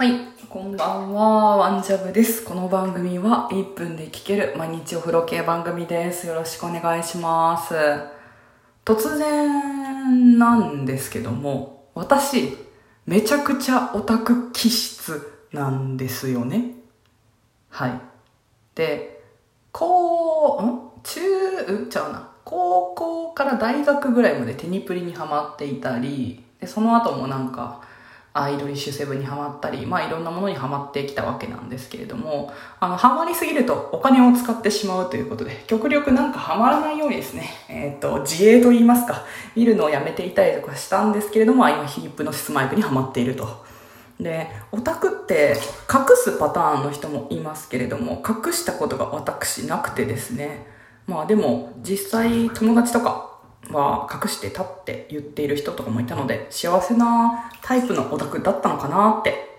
はい、こんばんは、ワンジャブです。この番組は1分で聞ける毎日お風呂系番組です。よろしくお願いします。突然なんですけども、私、めちゃくちゃオタク気質なんですよね。はい。で、こう、ん？中、うちゃうな。高校から大学ぐらいまでテニプリにハマっていたり、で、その後もなんか、アイドリッシュセブンにハマったり、まあいろんなものにハマってきたわけなんですけれども、あの、ハマりすぎるとお金を使ってしまうということで、極力なんかハマらないようにですね、えっ、と、自営と言いますか、見るのをやめていたりとかしたんですけれども、今ヒップノシスマイクにハマっていると。で、オタクって隠すパターンの人もいますけれども、隠したことが私なくてですね、まあでも実際友達とかは隠してたって言っている人とかもいたので幸せなタイプのオタクだったのかなって